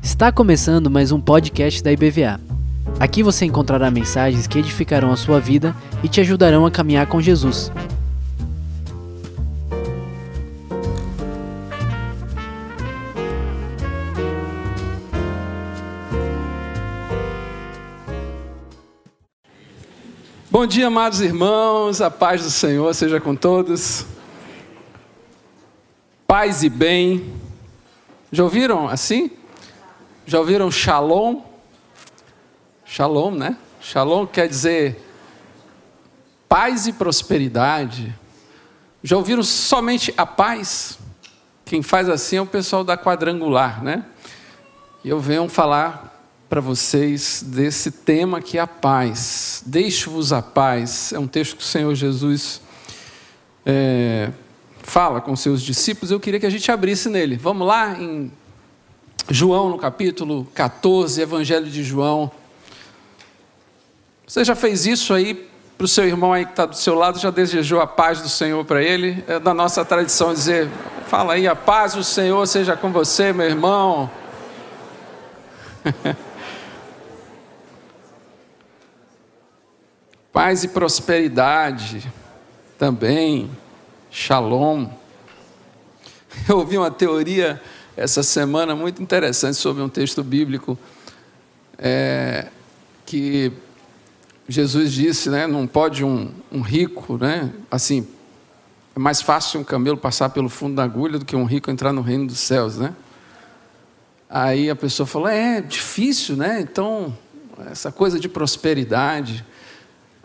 Está começando mais um podcast da IBVA. Aqui você encontrará mensagens que edificarão a sua vida e te ajudarão a caminhar com Jesus. Bom dia, amados irmãos, a paz do Senhor seja com todos. Paz e bem. Já ouviram assim? Já ouviram shalom? Shalom, né? Shalom quer dizer paz e prosperidade. Já ouviram somente a paz? Quem faz assim é o pessoal da quadrangular, né? E eu venho falar para vocês desse tema que é a paz. Deixo-vos a paz. É um texto que o Senhor Jesus é, fala com seus discípulos. Eu queria que a gente abrisse nele. Vamos lá em João, no capítulo 14, Evangelho de João. Você já fez isso aí para o seu irmão aí que está do seu lado? Já desejou a paz do Senhor para ele? É da nossa tradição dizer: fala aí, a paz do Senhor seja com você, meu irmão. Paz e prosperidade também, shalom. Eu ouvi uma teoria essa semana muito interessante sobre um texto bíblico é, que Jesus disse, né, não pode um, um rico, né, assim, é mais fácil um camelo passar pelo fundo da agulha do que um rico entrar no reino dos céus, né? Aí a pessoa falou, é difícil, né? Então, essa coisa de prosperidade.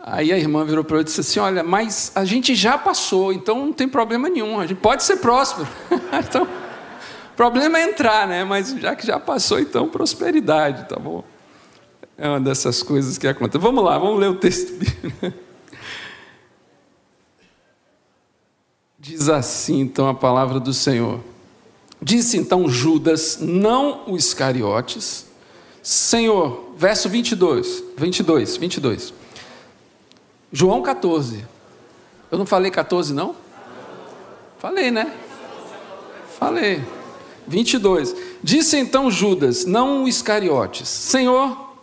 Aí a irmã virou para eu e disse assim: Olha, mas a gente já passou, então não tem problema nenhum, a gente pode ser próspero. então, o problema é entrar, né? Mas já que já passou, então prosperidade, tá bom? É uma dessas coisas que acontece. Vamos lá, vamos ler o texto Diz assim então a palavra do Senhor. Disse então Judas, não o Iscariotes, Senhor, verso 22, 22, 22. João 14. Eu não falei 14, não? Falei, né? Falei. 22. Disse então Judas, não Iscariotes: Senhor,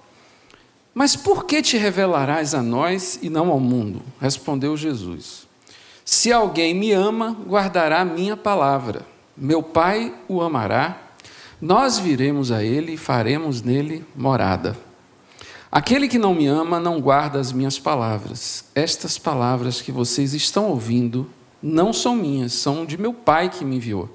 mas por que te revelarás a nós e não ao mundo? Respondeu Jesus: Se alguém me ama, guardará minha palavra. Meu Pai o amará. Nós viremos a ele e faremos nele morada. Aquele que não me ama não guarda as minhas palavras. Estas palavras que vocês estão ouvindo não são minhas, são de meu Pai que me enviou.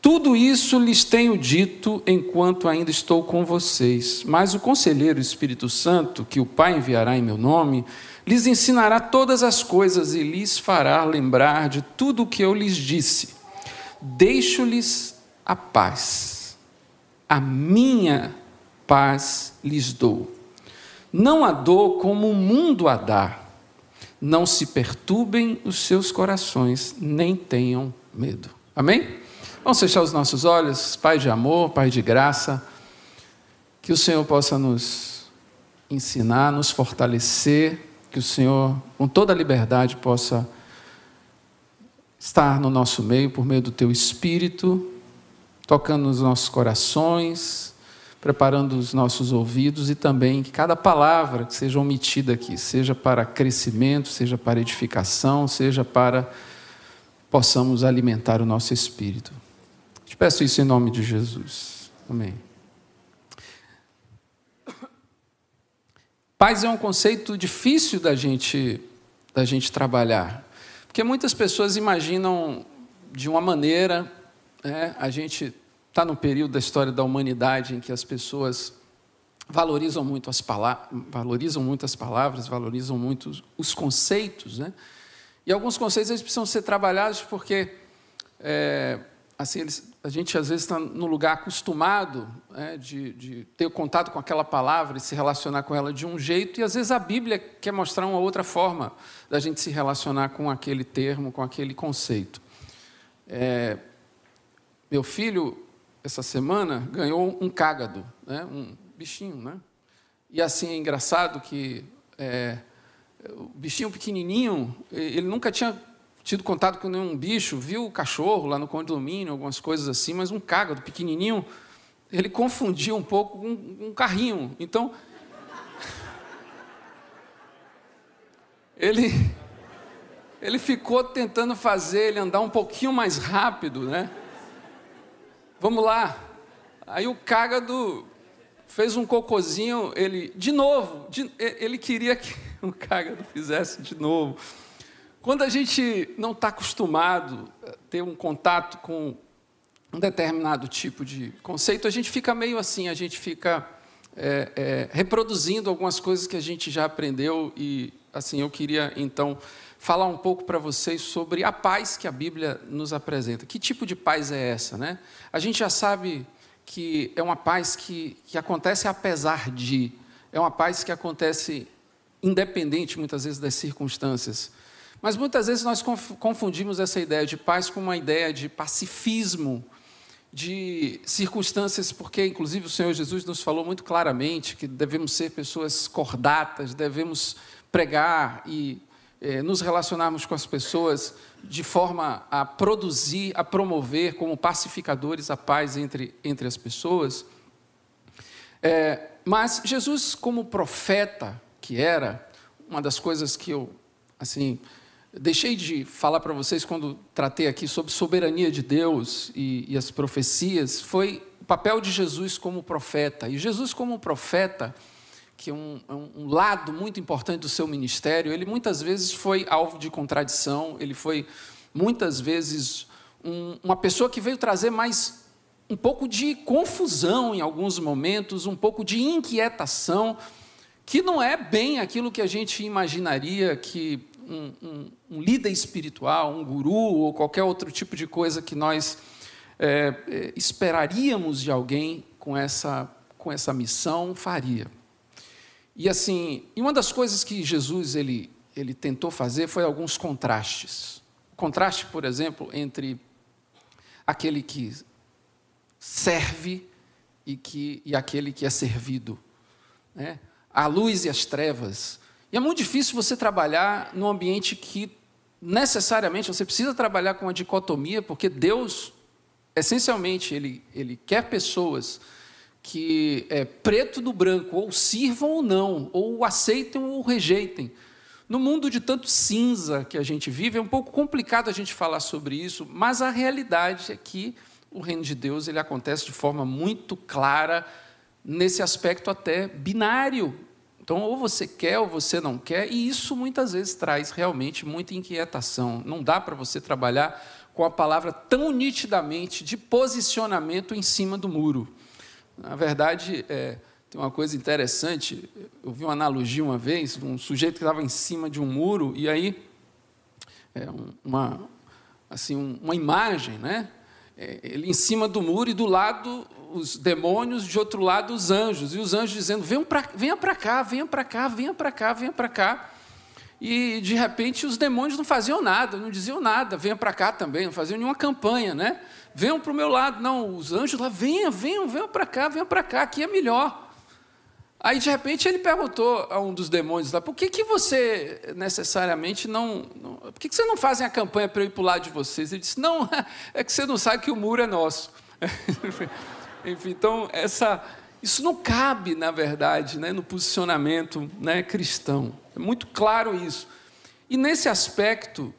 Tudo isso lhes tenho dito enquanto ainda estou com vocês. Mas o conselheiro Espírito Santo, que o Pai enviará em meu nome, lhes ensinará todas as coisas e lhes fará lembrar de tudo o que eu lhes disse. Deixo-lhes a paz. A minha paz lhes dou não a dou como o mundo a dá. Não se perturbem os seus corações, nem tenham medo. Amém? Vamos fechar os nossos olhos, Pai de amor, Pai de graça, que o Senhor possa nos ensinar, nos fortalecer, que o Senhor, com toda a liberdade, possa estar no nosso meio por meio do Teu Espírito, tocando nos nossos corações, preparando os nossos ouvidos e também que cada palavra que seja omitida aqui, seja para crescimento, seja para edificação, seja para possamos alimentar o nosso espírito. Te peço isso em nome de Jesus. Amém. Paz é um conceito difícil da gente da gente trabalhar, porque muitas pessoas imaginam de uma maneira, né, a gente está no período da história da humanidade em que as pessoas valorizam muito as palavras, valorizam muito as palavras, valorizam muito os conceitos, né? E alguns conceitos eles precisam ser trabalhados porque é, assim eles, a gente às vezes está no lugar acostumado né, de, de, ter contato com aquela palavra e se relacionar com ela de um jeito e às vezes a Bíblia quer mostrar uma outra forma da gente se relacionar com aquele termo, com aquele conceito. É, meu filho essa semana, ganhou um cágado, né? um bichinho. Né? E assim é engraçado que é, o bichinho pequenininho, ele nunca tinha tido contato com nenhum bicho, viu o cachorro lá no condomínio, algumas coisas assim, mas um cágado pequenininho, ele confundia um pouco com um carrinho. Então, ele, ele ficou tentando fazer ele andar um pouquinho mais rápido, né? Vamos lá. Aí o cágado fez um cocôzinho, ele, de novo, de, ele queria que o cágado fizesse de novo. Quando a gente não está acostumado a ter um contato com um determinado tipo de conceito, a gente fica meio assim, a gente fica é, é, reproduzindo algumas coisas que a gente já aprendeu e assim eu queria então falar um pouco para vocês sobre a paz que a Bíblia nos apresenta. Que tipo de paz é essa, né? A gente já sabe que é uma paz que, que acontece apesar de, é uma paz que acontece independente muitas vezes das circunstâncias. Mas muitas vezes nós confundimos essa ideia de paz com uma ideia de pacifismo, de circunstâncias, porque inclusive o Senhor Jesus nos falou muito claramente que devemos ser pessoas cordatas, devemos pregar e é, nos relacionarmos com as pessoas de forma a produzir, a promover como pacificadores a paz entre, entre as pessoas. É, mas Jesus, como profeta que era, uma das coisas que eu, assim, deixei de falar para vocês quando tratei aqui sobre soberania de Deus e, e as profecias, foi o papel de Jesus como profeta. E Jesus, como profeta, que é um, um, lado muito importante do seu ministério, ele muitas vezes foi alvo de contradição, ele foi muitas vezes um, uma pessoa que veio trazer mais um pouco de confusão em alguns momentos, um pouco de inquietação, que não é bem aquilo que a gente imaginaria que um, um, um líder espiritual, um guru ou qualquer outro tipo de coisa que nós é, é esperaríamos de alguém com essa, com essa missão faria. E assim, e uma das coisas que Jesus ele, ele tentou fazer foi alguns contrastes. O contraste, por exemplo, entre aquele que serve e, que, e aquele que é servido. Né? A luz e as trevas. E é muito difícil você trabalhar num ambiente que necessariamente você precisa trabalhar com a dicotomia, porque Deus, essencialmente, ele, ele quer pessoas que é preto do branco, ou sirvam ou não, ou aceitem ou rejeitem. No mundo de tanto cinza que a gente vive, é um pouco complicado a gente falar sobre isso, mas a realidade é que o reino de Deus ele acontece de forma muito clara, nesse aspecto até binário. Então, ou você quer ou você não quer, e isso muitas vezes traz realmente muita inquietação. Não dá para você trabalhar com a palavra tão nitidamente de posicionamento em cima do muro. Na verdade, é, tem uma coisa interessante. Eu vi uma analogia uma vez, um sujeito que estava em cima de um muro e aí é, uma assim uma imagem, né? É, ele em cima do muro e do lado os demônios, de outro lado os anjos e os anjos dizendo: venham pra, venha para cá, venha para cá, venha para cá, venha para cá. E de repente os demônios não faziam nada, não diziam nada, venha para cá também, não faziam nenhuma campanha, né? Venham para o meu lado. Não, os anjos lá, venham, venham, venham para cá, venham para cá, aqui é melhor. Aí, de repente, ele perguntou a um dos demônios lá: por que, que você necessariamente não. não por que, que você não fazem a campanha para eu ir para o lado de vocês? Ele disse: não, é que você não sabe que o muro é nosso. Enfim, então, essa, isso não cabe, na verdade, né, no posicionamento né, cristão. É muito claro isso. E nesse aspecto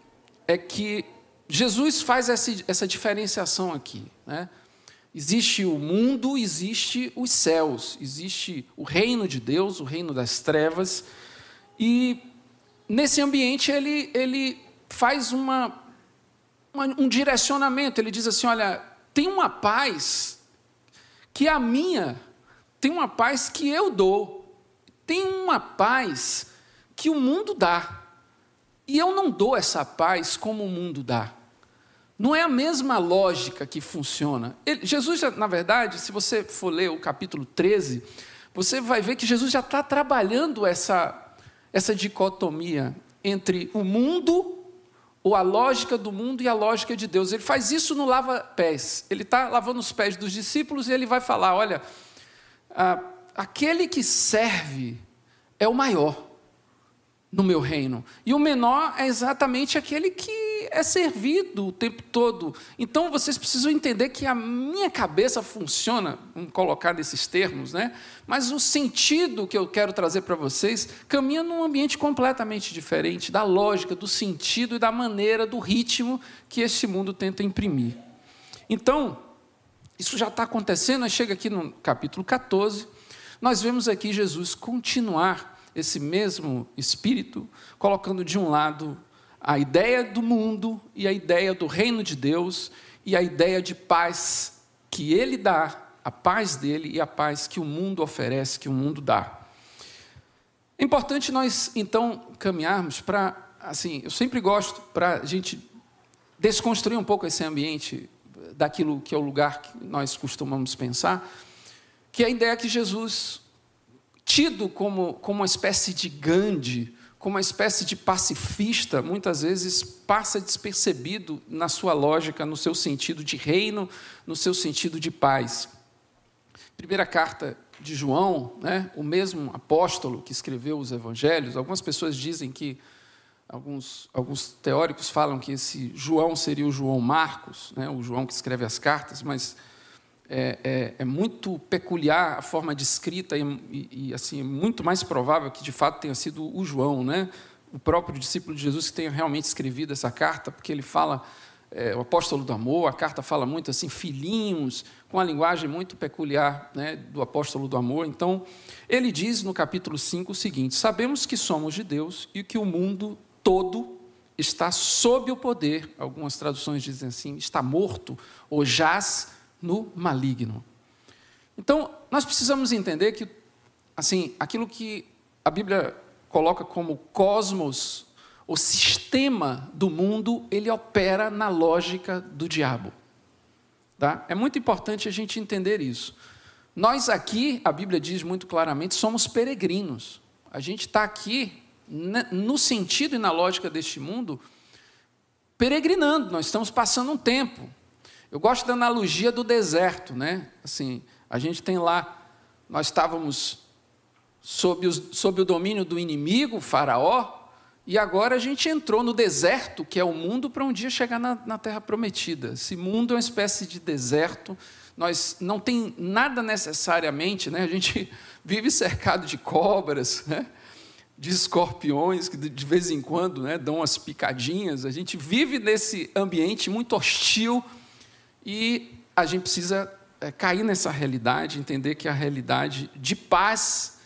é que Jesus faz essa, essa diferenciação aqui. Né? Existe o mundo, existe os céus, existe o reino de Deus, o reino das trevas, e nesse ambiente ele, ele faz uma, uma, um direcionamento. Ele diz assim: olha, tem uma paz que a minha, tem uma paz que eu dou, tem uma paz que o mundo dá. E eu não dou essa paz como o mundo dá. Não é a mesma lógica que funciona. Ele, Jesus, na verdade, se você for ler o capítulo 13, você vai ver que Jesus já está trabalhando essa, essa dicotomia entre o mundo, ou a lógica do mundo e a lógica de Deus. Ele faz isso no lava-pés. Ele está lavando os pés dos discípulos e ele vai falar: olha, aquele que serve é o maior no meu reino. E o menor é exatamente aquele que é servido o tempo todo. Então vocês precisam entender que a minha cabeça funciona, vamos colocar nesses termos, né? Mas o sentido que eu quero trazer para vocês caminha num ambiente completamente diferente da lógica, do sentido e da maneira, do ritmo que este mundo tenta imprimir. Então, isso já está acontecendo, chega aqui no capítulo 14, nós vemos aqui Jesus continuar esse mesmo espírito, colocando de um lado a ideia do mundo e a ideia do reino de Deus e a ideia de paz que ele dá, a paz dele e a paz que o mundo oferece, que o mundo dá. É importante nós, então, caminharmos para, assim, eu sempre gosto para a gente desconstruir um pouco esse ambiente daquilo que é o lugar que nós costumamos pensar, que é a ideia que Jesus, tido como, como uma espécie de Gandhi, como uma espécie de pacifista, muitas vezes passa despercebido na sua lógica, no seu sentido de reino, no seu sentido de paz. Primeira carta de João, né, o mesmo apóstolo que escreveu os evangelhos, algumas pessoas dizem que, alguns, alguns teóricos falam que esse João seria o João Marcos, né, o João que escreve as cartas, mas é, é, é, muito peculiar a forma de escrita e, e, e, assim muito mais provável que de fato tenha sido o João, né? o próprio discípulo de Jesus que tenha realmente escrevido essa carta, porque ele fala é, o apóstolo do amor, a carta fala muito assim filhinhos, com a linguagem muito peculiar né, do apóstolo do amor. Então ele diz no capítulo 5 o seguinte: sabemos que somos de Deus e que o mundo todo está sob o poder, algumas traduções dizem assim, está morto ou jaz no maligno. Então, nós precisamos entender que, assim, aquilo que a Bíblia coloca como cosmos, o sistema do mundo, ele opera na lógica do diabo. Tá? É muito importante a gente entender isso. Nós aqui, a Bíblia diz muito claramente, somos peregrinos. A gente está aqui, no sentido e na lógica deste mundo, peregrinando, nós estamos passando um tempo. Eu gosto da analogia do deserto, né? Assim, a gente tem lá, nós estávamos sob, os, sob o domínio do inimigo, Faraó, e agora a gente entrou no deserto, que é o mundo, para um dia chegar na, na terra prometida. Esse mundo é uma espécie de deserto. Nós não tem nada necessariamente, né? A gente vive cercado de cobras, né? de escorpiões que de vez em quando né, dão umas picadinhas. A gente vive nesse ambiente muito hostil e a gente precisa é, cair nessa realidade, entender que a realidade de paz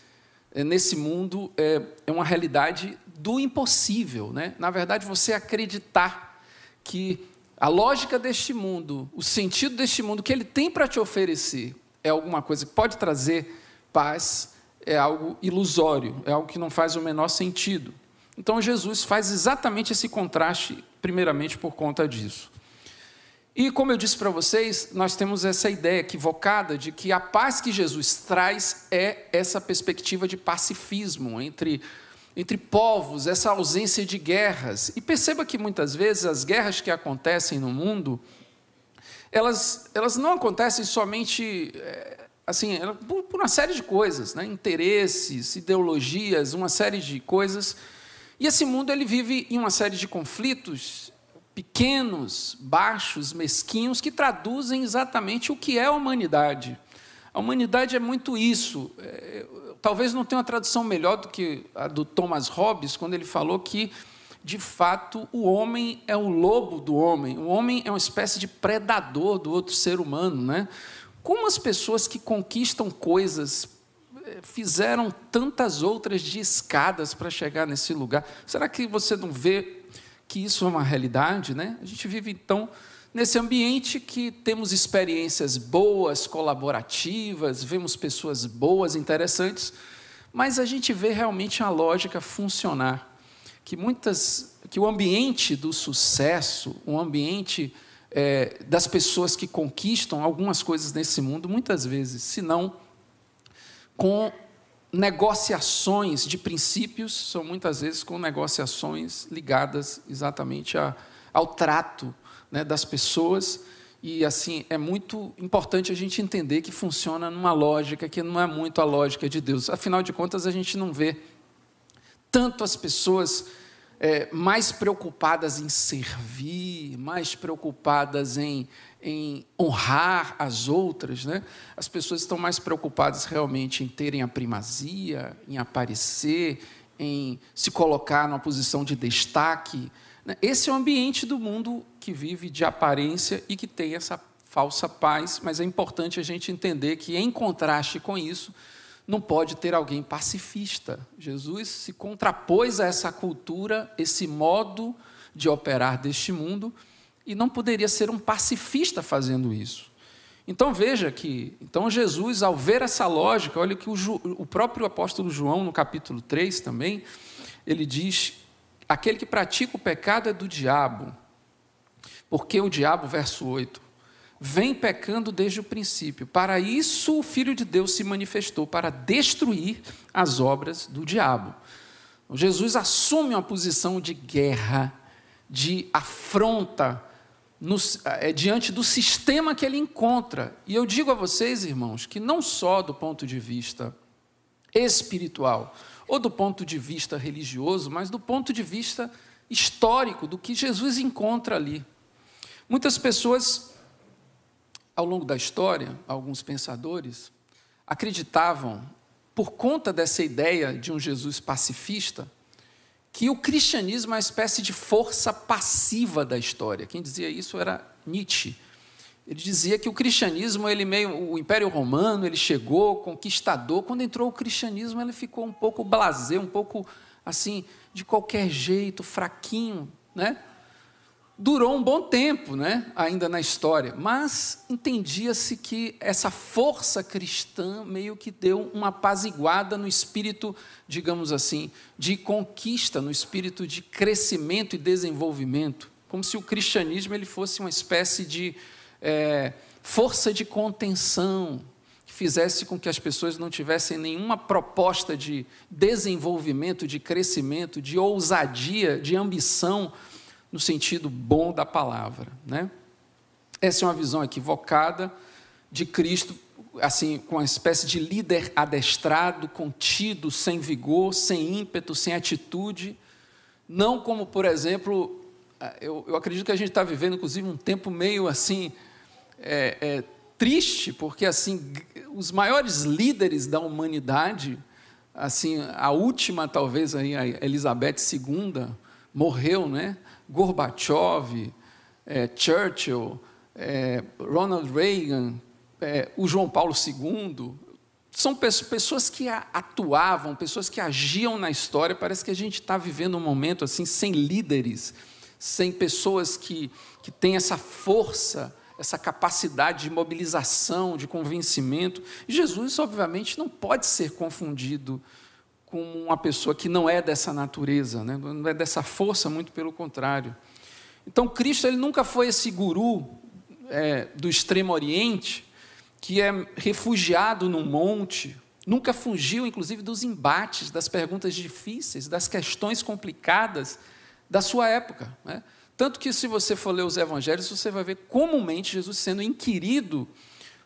é, nesse mundo é, é uma realidade do impossível. Né? Na verdade, você acreditar que a lógica deste mundo, o sentido deste mundo que ele tem para te oferecer é alguma coisa que pode trazer paz, é algo ilusório, é algo que não faz o menor sentido. Então Jesus faz exatamente esse contraste, primeiramente por conta disso. E como eu disse para vocês, nós temos essa ideia equivocada de que a paz que Jesus traz é essa perspectiva de pacifismo entre, entre povos, essa ausência de guerras. E perceba que muitas vezes as guerras que acontecem no mundo, elas, elas não acontecem somente eh, assim, por, por uma série de coisas, né? interesses, ideologias, uma série de coisas. E esse mundo ele vive em uma série de conflitos pequenos, baixos, mesquinhos, que traduzem exatamente o que é a humanidade. A humanidade é muito isso. É, talvez não tenha uma tradução melhor do que a do Thomas Hobbes, quando ele falou que, de fato, o homem é o lobo do homem. O homem é uma espécie de predador do outro ser humano. Né? Como as pessoas que conquistam coisas é, fizeram tantas outras de escadas para chegar nesse lugar? Será que você não vê que isso é uma realidade, né? A gente vive então nesse ambiente que temos experiências boas, colaborativas, vemos pessoas boas, interessantes, mas a gente vê realmente a lógica funcionar, que muitas, que o ambiente do sucesso, o ambiente é, das pessoas que conquistam algumas coisas nesse mundo, muitas vezes, se não com negociações de princípios são muitas vezes com negociações ligadas exatamente a, ao trato né, das pessoas. E assim, é muito importante a gente entender que funciona numa lógica que não é muito a lógica de Deus. Afinal de contas, a gente não vê tanto as pessoas é, mais preocupadas em servir, mais preocupadas em, em honrar as outras. Né? As pessoas estão mais preocupadas realmente em terem a primazia, em aparecer, em se colocar numa posição de destaque. Né? Esse é o ambiente do mundo que vive de aparência e que tem essa falsa paz, mas é importante a gente entender que, em contraste com isso, não pode ter alguém pacifista. Jesus se contrapôs a essa cultura, esse modo de operar deste mundo, e não poderia ser um pacifista fazendo isso. Então veja que, então Jesus, ao ver essa lógica, olha que o, o próprio apóstolo João, no capítulo 3 também, ele diz: aquele que pratica o pecado é do diabo, porque o diabo, verso 8, vem pecando desde o princípio. Para isso o Filho de Deus se manifestou, para destruir as obras do diabo. Jesus assume uma posição de guerra, de afronta no, é, diante do sistema que ele encontra. E eu digo a vocês, irmãos, que não só do ponto de vista espiritual ou do ponto de vista religioso, mas do ponto de vista histórico, do que Jesus encontra ali. Muitas pessoas ao longo da história, alguns pensadores acreditavam, por conta dessa ideia de um Jesus pacifista, que o cristianismo é uma espécie de força passiva da história. Quem dizia isso era Nietzsche. Ele dizia que o cristianismo, ele meio, o Império Romano, ele chegou conquistador. Quando entrou o cristianismo, ele ficou um pouco blasé, um pouco assim de qualquer jeito, fraquinho, né? Durou um bom tempo, né, ainda na história, mas entendia-se que essa força cristã meio que deu uma apaziguada no espírito, digamos assim, de conquista, no espírito de crescimento e desenvolvimento, como se o cristianismo ele fosse uma espécie de é, força de contenção, que fizesse com que as pessoas não tivessem nenhuma proposta de desenvolvimento, de crescimento, de ousadia, de ambição, no sentido bom da palavra. Né? Essa é uma visão equivocada de Cristo, assim, com uma espécie de líder adestrado, contido, sem vigor, sem ímpeto, sem atitude. Não como, por exemplo, eu, eu acredito que a gente está vivendo, inclusive, um tempo meio assim. É, é, triste, porque assim os maiores líderes da humanidade, assim a última talvez aí a Elizabeth II morreu, né? Gorbachev, é, Churchill, é, Ronald Reagan, é, o João Paulo II, são pessoas que atuavam, pessoas que agiam na história. Parece que a gente está vivendo um momento assim sem líderes, sem pessoas que, que têm essa força, essa capacidade de mobilização, de convencimento. Jesus, obviamente, não pode ser confundido com uma pessoa que não é dessa natureza, né? não é dessa força, muito pelo contrário. Então, Cristo ele nunca foi esse guru é, do Extremo Oriente que é refugiado num monte, nunca fugiu, inclusive, dos embates, das perguntas difíceis, das questões complicadas da sua época. Né? Tanto que, se você for ler os evangelhos, você vai ver comumente Jesus sendo inquirido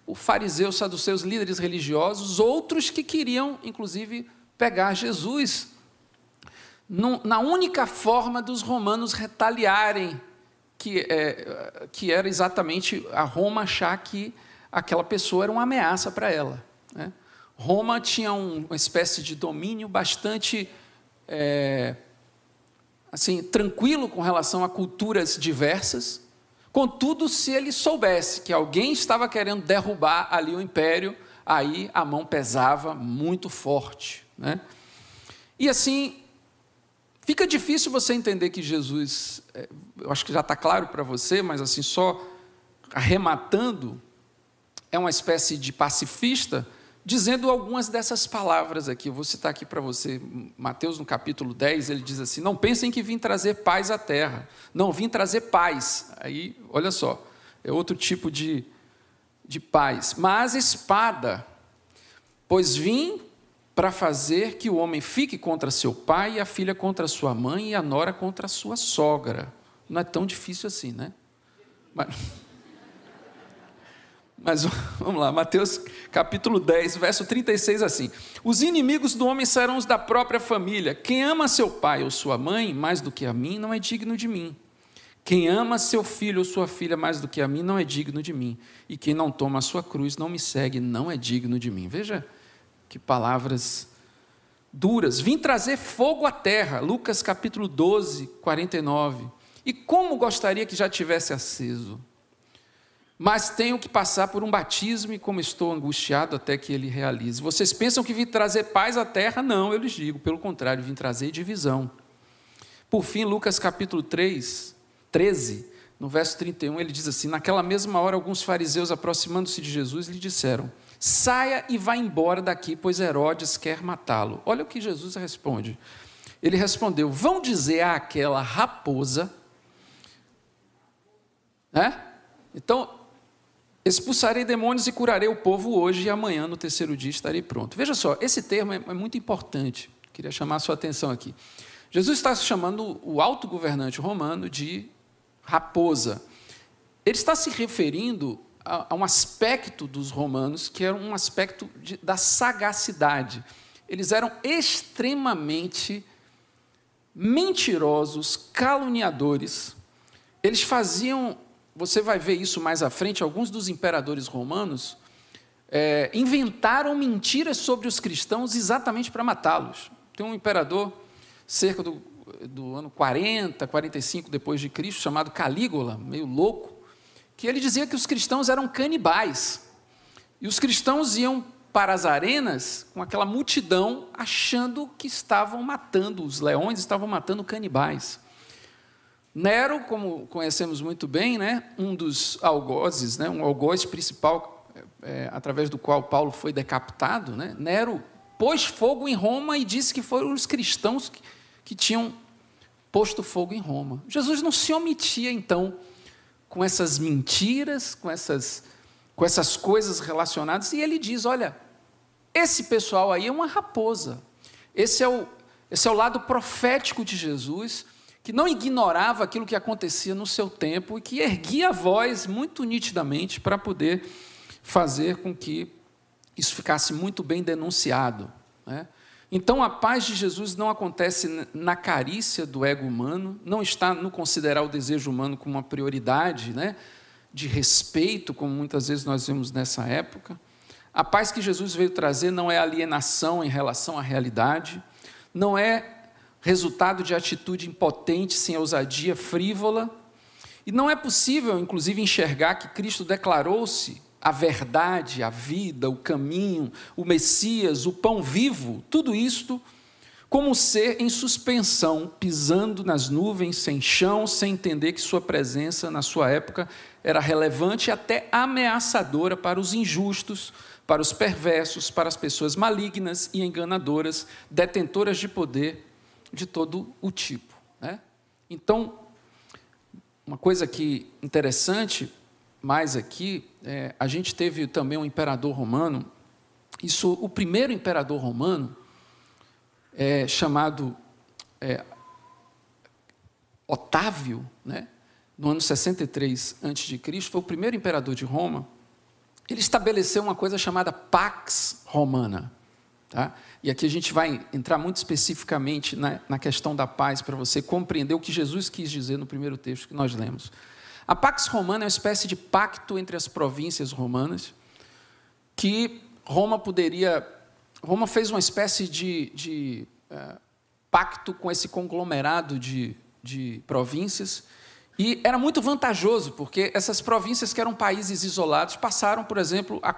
por fariseus, saduceus, líderes religiosos, outros que queriam, inclusive, pegar Jesus na única forma dos romanos retaliarem, que, é, que era exatamente a Roma achar que aquela pessoa era uma ameaça para ela. Né? Roma tinha um, uma espécie de domínio bastante é, assim tranquilo com relação a culturas diversas. Contudo, se ele soubesse que alguém estava querendo derrubar ali o império, aí a mão pesava muito forte. Né? E assim, fica difícil você entender que Jesus, é, eu acho que já está claro para você, mas assim, só arrematando, é uma espécie de pacifista, dizendo algumas dessas palavras aqui. Eu vou citar aqui para você, Mateus no capítulo 10, ele diz assim: Não pensem que vim trazer paz à terra. Não, vim trazer paz. Aí, olha só, é outro tipo de, de paz. Mas espada, pois vim para fazer que o homem fique contra seu pai, a filha contra sua mãe, e a nora contra sua sogra. Não é tão difícil assim, né? Mas, Mas vamos lá, Mateus capítulo 10, verso 36 assim: Os inimigos do homem serão os da própria família. Quem ama seu pai ou sua mãe mais do que a mim não é digno de mim. Quem ama seu filho ou sua filha mais do que a mim não é digno de mim. E quem não toma a sua cruz, não me segue, não é digno de mim. Veja que palavras duras. Vim trazer fogo à terra. Lucas capítulo 12, 49. E como gostaria que já tivesse aceso. Mas tenho que passar por um batismo e como estou angustiado até que ele realize. Vocês pensam que vim trazer paz à terra? Não, eu lhes digo, pelo contrário, vim trazer divisão. Por fim, Lucas capítulo 3, 13, no verso 31, ele diz assim: Naquela mesma hora, alguns fariseus, aproximando-se de Jesus, lhe disseram: Saia e vá embora daqui, pois Herodes quer matá-lo. Olha o que Jesus responde. Ele respondeu: Vão dizer àquela raposa. Né? Então, expulsarei demônios e curarei o povo hoje e amanhã, no terceiro dia, estarei pronto. Veja só, esse termo é, é muito importante. Queria chamar a sua atenção aqui. Jesus está chamando o alto governante romano de raposa. Ele está se referindo a, um aspecto dos romanos que era um aspecto de, da sagacidade. Eles eram extremamente mentirosos, caluniadores. Eles faziam, você vai ver isso mais à frente, alguns dos imperadores romanos é, inventaram mentiras sobre os cristãos exatamente para matá-los. Tem um imperador, cerca do do ano 40, 45 depois de Cristo, chamado Calígula, meio louco, que ele dizia que os cristãos eram canibais. E os cristãos iam para as arenas com aquela multidão achando que estavam matando, os leões estavam matando canibais. Nero, como conhecemos muito bem, né, um dos algozes, né, um algoz principal é, através do qual Paulo foi decapitado, né, Nero pôs fogo em Roma e disse que foram os cristãos que, que tinham posto fogo em Roma. Jesus não se omitia, então, com essas mentiras, com essas, com essas coisas relacionadas, e ele diz: olha, esse pessoal aí é uma raposa. Esse é o, esse é o lado profético de Jesus, que não ignorava aquilo que acontecia no seu tempo e que erguia a voz muito nitidamente para poder fazer com que isso ficasse muito bem denunciado. Né? Então a paz de Jesus não acontece na carícia do ego humano, não está no considerar o desejo humano como uma prioridade, né, de respeito, como muitas vezes nós vemos nessa época. A paz que Jesus veio trazer não é alienação em relação à realidade, não é resultado de atitude impotente, sem ousadia frívola, e não é possível, inclusive, enxergar que Cristo declarou-se a verdade, a vida, o caminho, o Messias, o pão vivo, tudo isto como ser em suspensão, pisando nas nuvens, sem chão, sem entender que sua presença na sua época era relevante e até ameaçadora para os injustos, para os perversos, para as pessoas malignas e enganadoras, detentoras de poder de todo o tipo. Né? Então, uma coisa que interessante mais aqui, é, a gente teve também um imperador romano. Isso, o primeiro imperador romano, é, chamado é, Otávio, né, no ano 63 a.C., foi o primeiro imperador de Roma. Ele estabeleceu uma coisa chamada Pax Romana. Tá? E aqui a gente vai entrar muito especificamente na, na questão da paz, para você compreender o que Jesus quis dizer no primeiro texto que nós lemos. A Pax Romana é uma espécie de pacto entre as províncias romanas, que Roma poderia. Roma fez uma espécie de, de é, pacto com esse conglomerado de, de províncias, e era muito vantajoso, porque essas províncias, que eram países isolados, passaram, por exemplo, a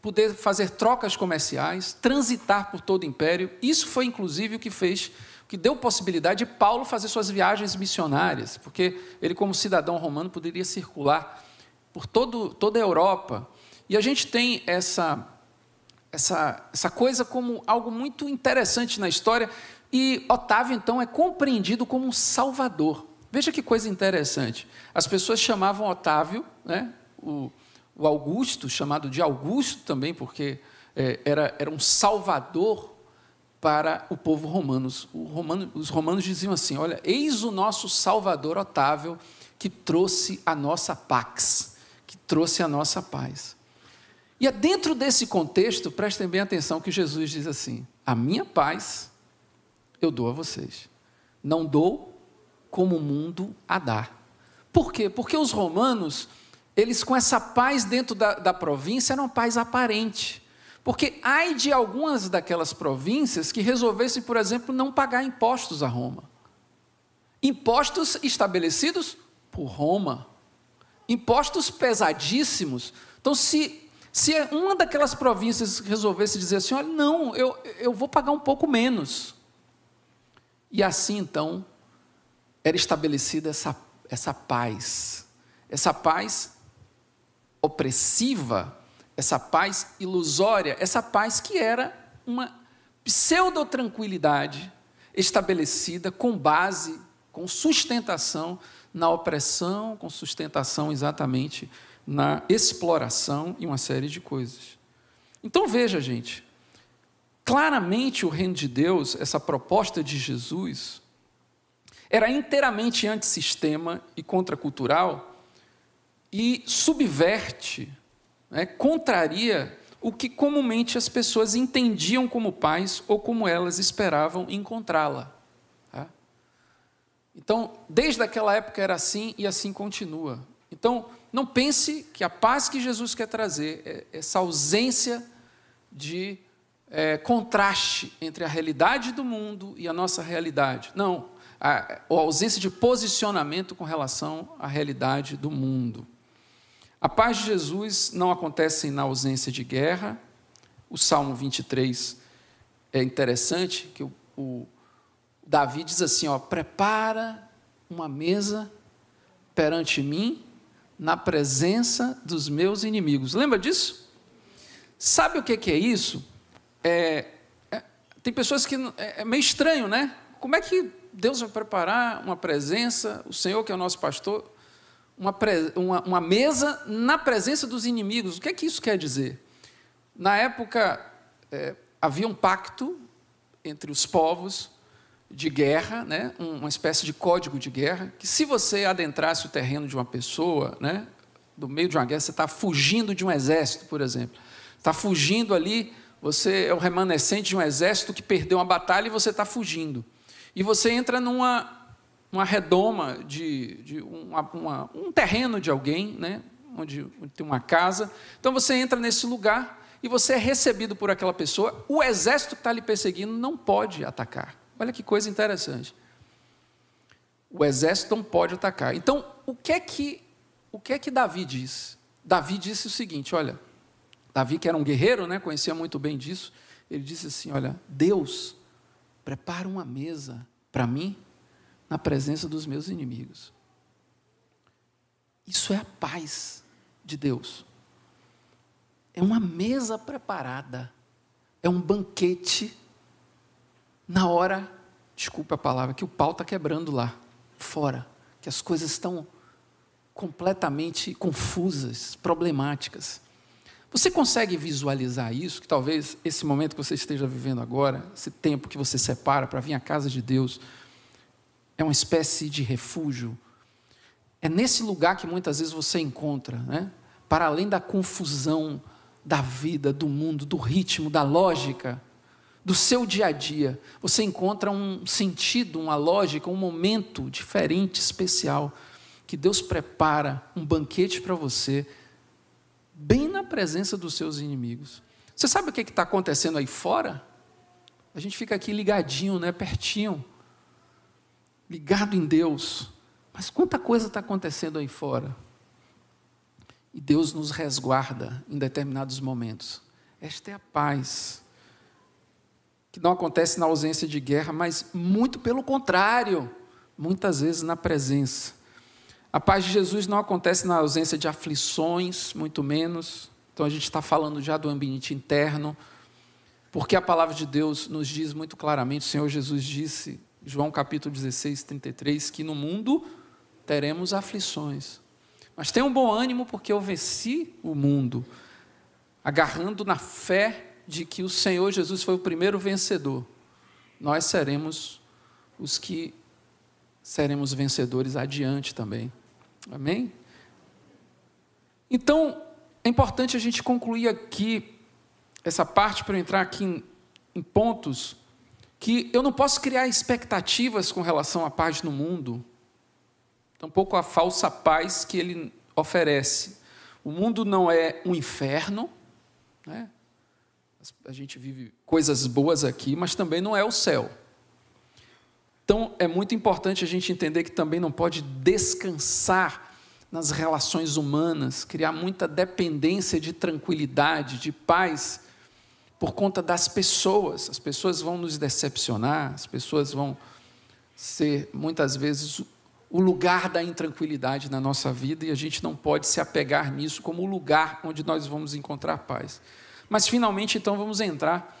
poder fazer trocas comerciais, transitar por todo o império. Isso foi, inclusive, o que fez que deu possibilidade de Paulo fazer suas viagens missionárias, porque ele, como cidadão romano, poderia circular por todo, toda a Europa. E a gente tem essa, essa, essa coisa como algo muito interessante na história, e Otávio, então, é compreendido como um salvador. Veja que coisa interessante. As pessoas chamavam Otávio, né, o, o Augusto, chamado de Augusto também, porque é, era, era um salvador para o povo romano. romano. Os romanos diziam assim: Olha, eis o nosso Salvador Otávio que trouxe a nossa pax, que trouxe a nossa paz. E é dentro desse contexto, prestem bem atenção, que Jesus diz assim: A minha paz eu dou a vocês. Não dou como o mundo a dá. Por quê? Porque os romanos, eles com essa paz dentro da, da província, era uma paz aparente. Porque ai de algumas daquelas províncias que resolvessem, por exemplo, não pagar impostos a Roma. Impostos estabelecidos por Roma. Impostos pesadíssimos. Então, se, se uma daquelas províncias resolvesse dizer assim: olha, não, eu, eu vou pagar um pouco menos. E assim, então, era estabelecida essa, essa paz. Essa paz opressiva, essa paz ilusória, essa paz que era uma pseudo-tranquilidade estabelecida com base, com sustentação na opressão, com sustentação exatamente na exploração e uma série de coisas. Então veja, gente, claramente o reino de Deus, essa proposta de Jesus, era inteiramente antissistema e contracultural e subverte, né, contraria o que comumente as pessoas entendiam como paz ou como elas esperavam encontrá-la. Tá? Então, desde aquela época era assim e assim continua. Então, não pense que a paz que Jesus quer trazer é essa ausência de é, contraste entre a realidade do mundo e a nossa realidade. Não, a, a ausência de posicionamento com relação à realidade do mundo. A paz de Jesus não acontece na ausência de guerra. O Salmo 23 é interessante, que o, o Davi diz assim: ó, prepara uma mesa perante mim na presença dos meus inimigos. Lembra disso? Sabe o que é isso? É, é, tem pessoas que é, é meio estranho, né? Como é que Deus vai preparar uma presença, o Senhor que é o nosso pastor, uma, uma, uma mesa na presença dos inimigos. O que é que isso quer dizer? Na época, é, havia um pacto entre os povos de guerra, né, uma espécie de código de guerra, que se você adentrasse o terreno de uma pessoa, né, no meio de uma guerra, você está fugindo de um exército, por exemplo. Está fugindo ali, você é o remanescente de um exército que perdeu uma batalha e você está fugindo. E você entra numa uma redoma de, de uma, uma, um terreno de alguém, né? onde, onde tem uma casa. Então você entra nesse lugar e você é recebido por aquela pessoa. O exército que está lhe perseguindo não pode atacar. Olha que coisa interessante. O exército não pode atacar. Então, o que é que o que é que Davi diz? Davi disse o seguinte: olha, Davi que era um guerreiro, né, conhecia muito bem disso. Ele disse assim: olha, Deus prepara uma mesa para mim na presença dos meus inimigos. Isso é a paz de Deus. É uma mesa preparada, é um banquete na hora, desculpe a palavra, que o pau está quebrando lá, fora, que as coisas estão completamente confusas, problemáticas. Você consegue visualizar isso? Que talvez esse momento que você esteja vivendo agora, esse tempo que você separa para vir à casa de Deus, é uma espécie de refúgio. É nesse lugar que muitas vezes você encontra, né? para além da confusão da vida, do mundo, do ritmo, da lógica, do seu dia a dia, você encontra um sentido, uma lógica, um momento diferente, especial, que Deus prepara um banquete para você, bem na presença dos seus inimigos. Você sabe o que está acontecendo aí fora? A gente fica aqui ligadinho, né, pertinho ligado em Deus. Mas quanta coisa está acontecendo aí fora. E Deus nos resguarda em determinados momentos. Esta é a paz. Que não acontece na ausência de guerra, mas muito pelo contrário, muitas vezes na presença. A paz de Jesus não acontece na ausência de aflições, muito menos. Então a gente está falando já do ambiente interno, porque a palavra de Deus nos diz muito claramente, o Senhor Jesus disse João capítulo 16, 33, que no mundo teremos aflições. Mas tenha um bom ânimo, porque eu venci o mundo, agarrando na fé de que o Senhor Jesus foi o primeiro vencedor. Nós seremos os que seremos vencedores adiante também. Amém? Então, é importante a gente concluir aqui essa parte para eu entrar aqui em, em pontos que eu não posso criar expectativas com relação à paz no mundo, tampouco a falsa paz que ele oferece. O mundo não é um inferno, né? a gente vive coisas boas aqui, mas também não é o céu. Então é muito importante a gente entender que também não pode descansar nas relações humanas, criar muita dependência de tranquilidade, de paz por conta das pessoas. As pessoas vão nos decepcionar, as pessoas vão ser muitas vezes o lugar da intranquilidade na nossa vida e a gente não pode se apegar nisso como o lugar onde nós vamos encontrar paz. Mas finalmente então vamos entrar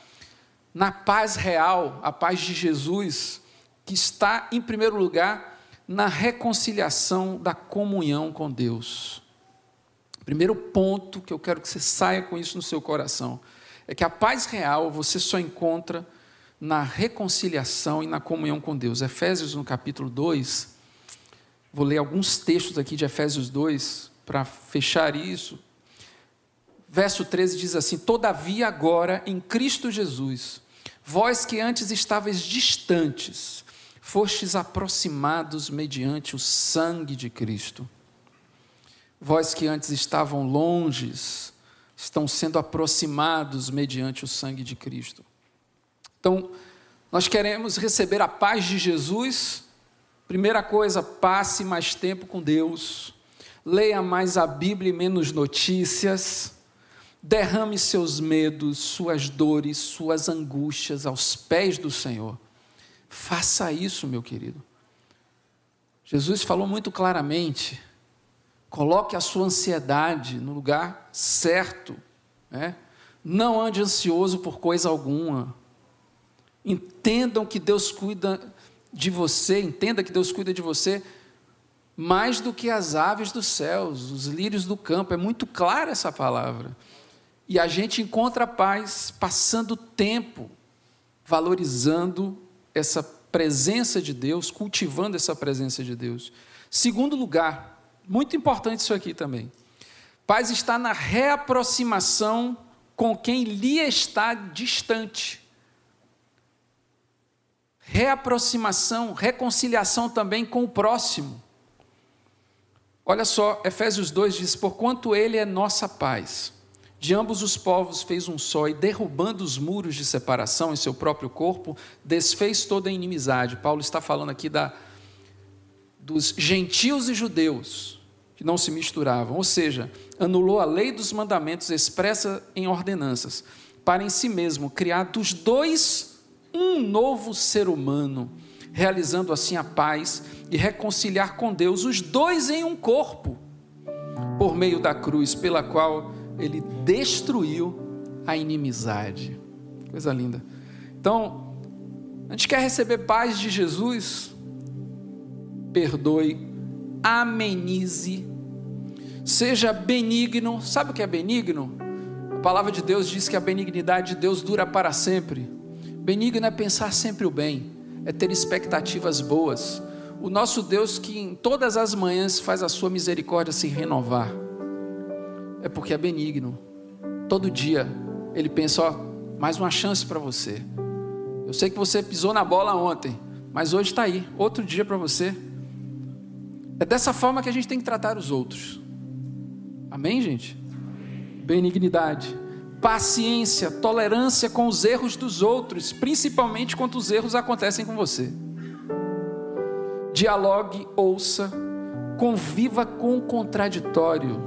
na paz real, a paz de Jesus, que está em primeiro lugar na reconciliação da comunhão com Deus. Primeiro ponto que eu quero que você saia com isso no seu coração é que a paz real você só encontra na reconciliação e na comunhão com Deus. Efésios, no capítulo 2, vou ler alguns textos aqui de Efésios 2 para fechar isso. Verso 13 diz assim: Todavia, agora em Cristo Jesus, vós que antes estavais distantes, fostes aproximados mediante o sangue de Cristo. Vós que antes estavam longes, estão sendo aproximados mediante o sangue de Cristo. Então, nós queremos receber a paz de Jesus. Primeira coisa, passe mais tempo com Deus. Leia mais a Bíblia e menos notícias. Derrame seus medos, suas dores, suas angústias aos pés do Senhor. Faça isso, meu querido. Jesus falou muito claramente Coloque a sua ansiedade no lugar certo. Né? Não ande ansioso por coisa alguma. Entendam que Deus cuida de você, entenda que Deus cuida de você mais do que as aves dos céus, os lírios do campo. É muito clara essa palavra. E a gente encontra paz passando tempo valorizando essa presença de Deus, cultivando essa presença de Deus. Segundo lugar, muito importante isso aqui também. Paz está na reaproximação com quem lhe está distante. Reaproximação, reconciliação também com o próximo. Olha só, Efésios 2 diz: Porquanto Ele é nossa paz, de ambos os povos fez um só, e derrubando os muros de separação em seu próprio corpo, desfez toda a inimizade. Paulo está falando aqui da, dos gentios e judeus, que não se misturavam, ou seja, anulou a lei dos mandamentos expressa em ordenanças, para em si mesmo criar dos dois um novo ser humano, realizando assim a paz e reconciliar com Deus os dois em um corpo, por meio da cruz, pela qual ele destruiu a inimizade. Coisa linda. Então, a gente quer receber paz de Jesus, perdoe, amenize Seja benigno. Sabe o que é benigno? A palavra de Deus diz que a benignidade de Deus dura para sempre. Benigno é pensar sempre o bem, é ter expectativas boas. O nosso Deus que em todas as manhãs faz a sua misericórdia se renovar. É porque é benigno. Todo dia ele pensa, ó, mais uma chance para você. Eu sei que você pisou na bola ontem, mas hoje está aí, outro dia para você. É dessa forma que a gente tem que tratar os outros. Amém, gente? Benignidade, paciência, tolerância com os erros dos outros, principalmente quando os erros acontecem com você. Dialogue, ouça, conviva com o contraditório,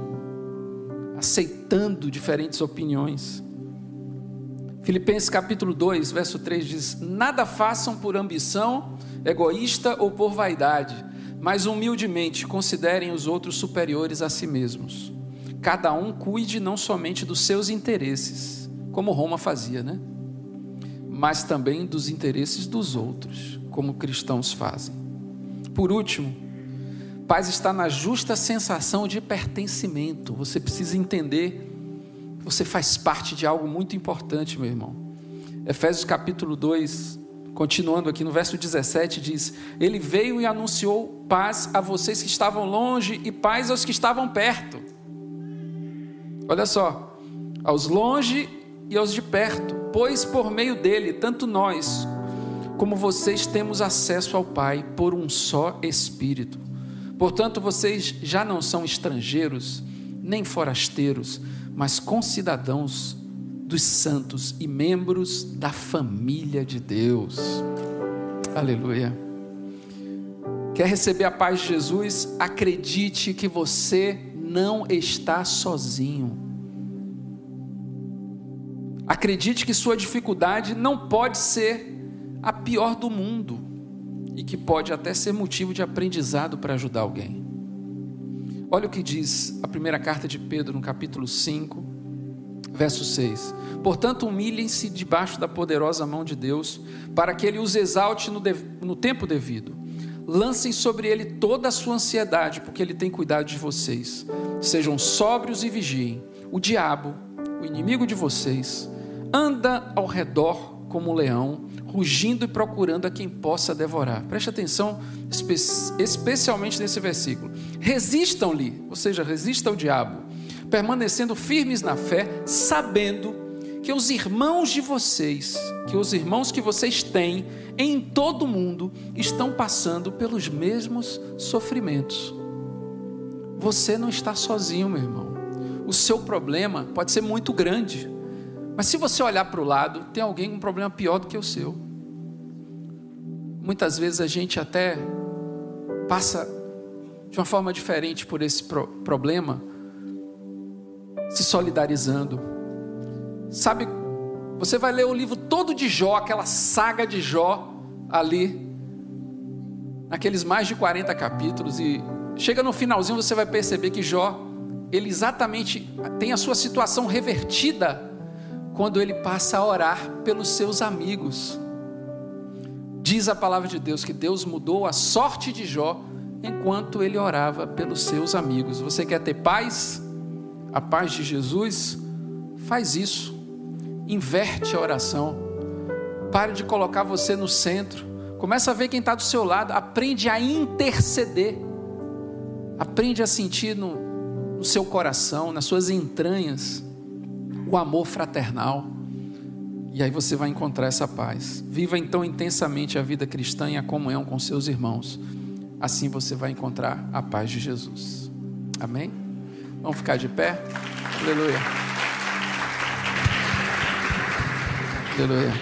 aceitando diferentes opiniões. Filipenses capítulo 2, verso 3 diz: Nada façam por ambição egoísta ou por vaidade, mas humildemente considerem os outros superiores a si mesmos cada um cuide não somente dos seus interesses, como Roma fazia, né? Mas também dos interesses dos outros, como cristãos fazem. Por último, paz está na justa sensação de pertencimento. Você precisa entender que você faz parte de algo muito importante, meu irmão. Efésios capítulo 2, continuando aqui no verso 17, diz: Ele veio e anunciou paz a vocês que estavam longe e paz aos que estavam perto. Olha só, aos longe e aos de perto, pois por meio dele, tanto nós como vocês temos acesso ao Pai por um só Espírito. Portanto, vocês já não são estrangeiros, nem forasteiros, mas concidadãos dos santos e membros da família de Deus. Aleluia. Quer receber a paz de Jesus? Acredite que você não está sozinho. Acredite que sua dificuldade não pode ser a pior do mundo e que pode até ser motivo de aprendizado para ajudar alguém. Olha o que diz a primeira carta de Pedro, no capítulo 5, verso 6. Portanto, humilhem-se debaixo da poderosa mão de Deus, para que ele os exalte no, de... no tempo devido. Lancem sobre ele toda a sua ansiedade, porque ele tem cuidado de vocês. Sejam sóbrios e vigiem. O diabo, o inimigo de vocês, anda ao redor como um leão, rugindo e procurando a quem possa devorar. Preste atenção, espe especialmente nesse versículo. Resistam-lhe, ou seja, resista ao diabo, permanecendo firmes na fé, sabendo que os irmãos de vocês, que os irmãos que vocês têm em todo o mundo, estão passando pelos mesmos sofrimentos. Você não está sozinho, meu irmão. O seu problema pode ser muito grande mas se você olhar para o lado, tem alguém com um problema pior do que o seu. Muitas vezes a gente até passa de uma forma diferente por esse pro problema, se solidarizando. Sabe, você vai ler o livro todo de Jó, aquela saga de Jó ali, naqueles mais de 40 capítulos, e chega no finalzinho você vai perceber que Jó, ele exatamente tem a sua situação revertida quando ele passa a orar pelos seus amigos. Diz a palavra de Deus que Deus mudou a sorte de Jó enquanto ele orava pelos seus amigos. Você quer ter paz? A paz de Jesus? Faz isso. Inverte a oração. Pare de colocar você no centro. Começa a ver quem está do seu lado. Aprende a interceder. Aprende a sentir no, no seu coração, nas suas entranhas o amor fraternal. E aí você vai encontrar essa paz. Viva então intensamente a vida cristã e a comunhão com seus irmãos. Assim você vai encontrar a paz de Jesus. Amém? Vamos ficar de pé? Aleluia. Aleluia.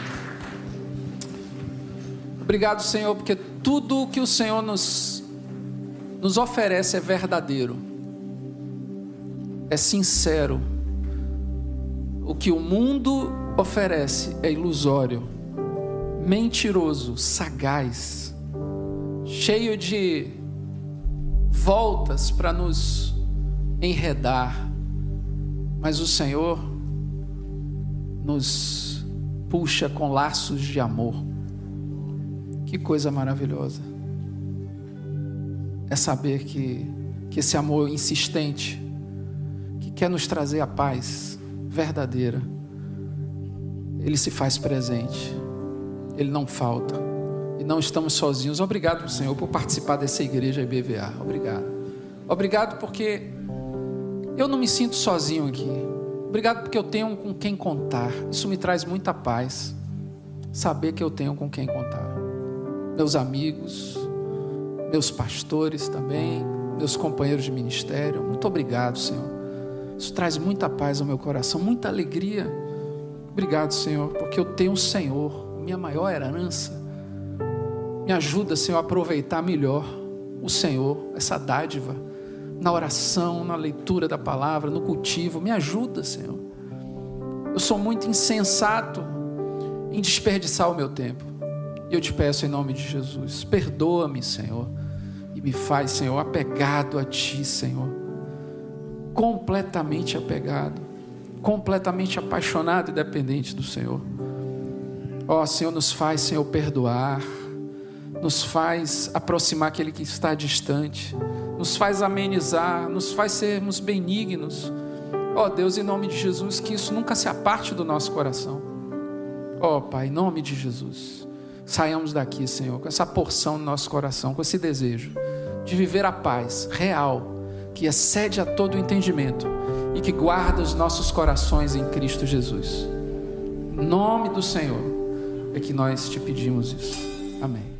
Obrigado, Senhor, porque tudo o que o Senhor nos, nos oferece é verdadeiro, é sincero. O que o mundo oferece é ilusório, mentiroso, sagaz, cheio de voltas para nos enredar, mas o Senhor nos puxa com laços de amor. Que coisa maravilhosa é saber que, que esse amor insistente, que quer nos trazer a paz, verdadeira, Ele se faz presente, Ele não falta, e não estamos sozinhos. Obrigado, Senhor, por participar dessa igreja IBVA. Obrigado. Obrigado porque eu não me sinto sozinho aqui. Obrigado porque eu tenho com quem contar. Isso me traz muita paz. Saber que eu tenho com quem contar. Meus amigos, meus pastores também, meus companheiros de ministério. Muito obrigado, Senhor isso traz muita paz ao meu coração, muita alegria. Obrigado, Senhor, porque eu tenho o Senhor, minha maior herança. Me ajuda, Senhor, a aproveitar melhor o Senhor, essa dádiva, na oração, na leitura da palavra, no cultivo. Me ajuda, Senhor. Eu sou muito insensato em desperdiçar o meu tempo. E eu te peço em nome de Jesus, perdoa-me, Senhor, e me faz, Senhor, apegado a Ti, Senhor completamente apegado, completamente apaixonado e dependente do Senhor. Ó oh, Senhor, nos faz, Senhor, perdoar, nos faz aproximar aquele que está distante, nos faz amenizar, nos faz sermos benignos. Ó oh, Deus, em nome de Jesus, que isso nunca se aparte do nosso coração. Ó oh, Pai, em nome de Jesus, saiamos daqui, Senhor, com essa porção no nosso coração, com esse desejo de viver a paz real que excede a todo o entendimento e que guarda os nossos corações em Cristo Jesus. Em nome do Senhor é que nós te pedimos isso. Amém.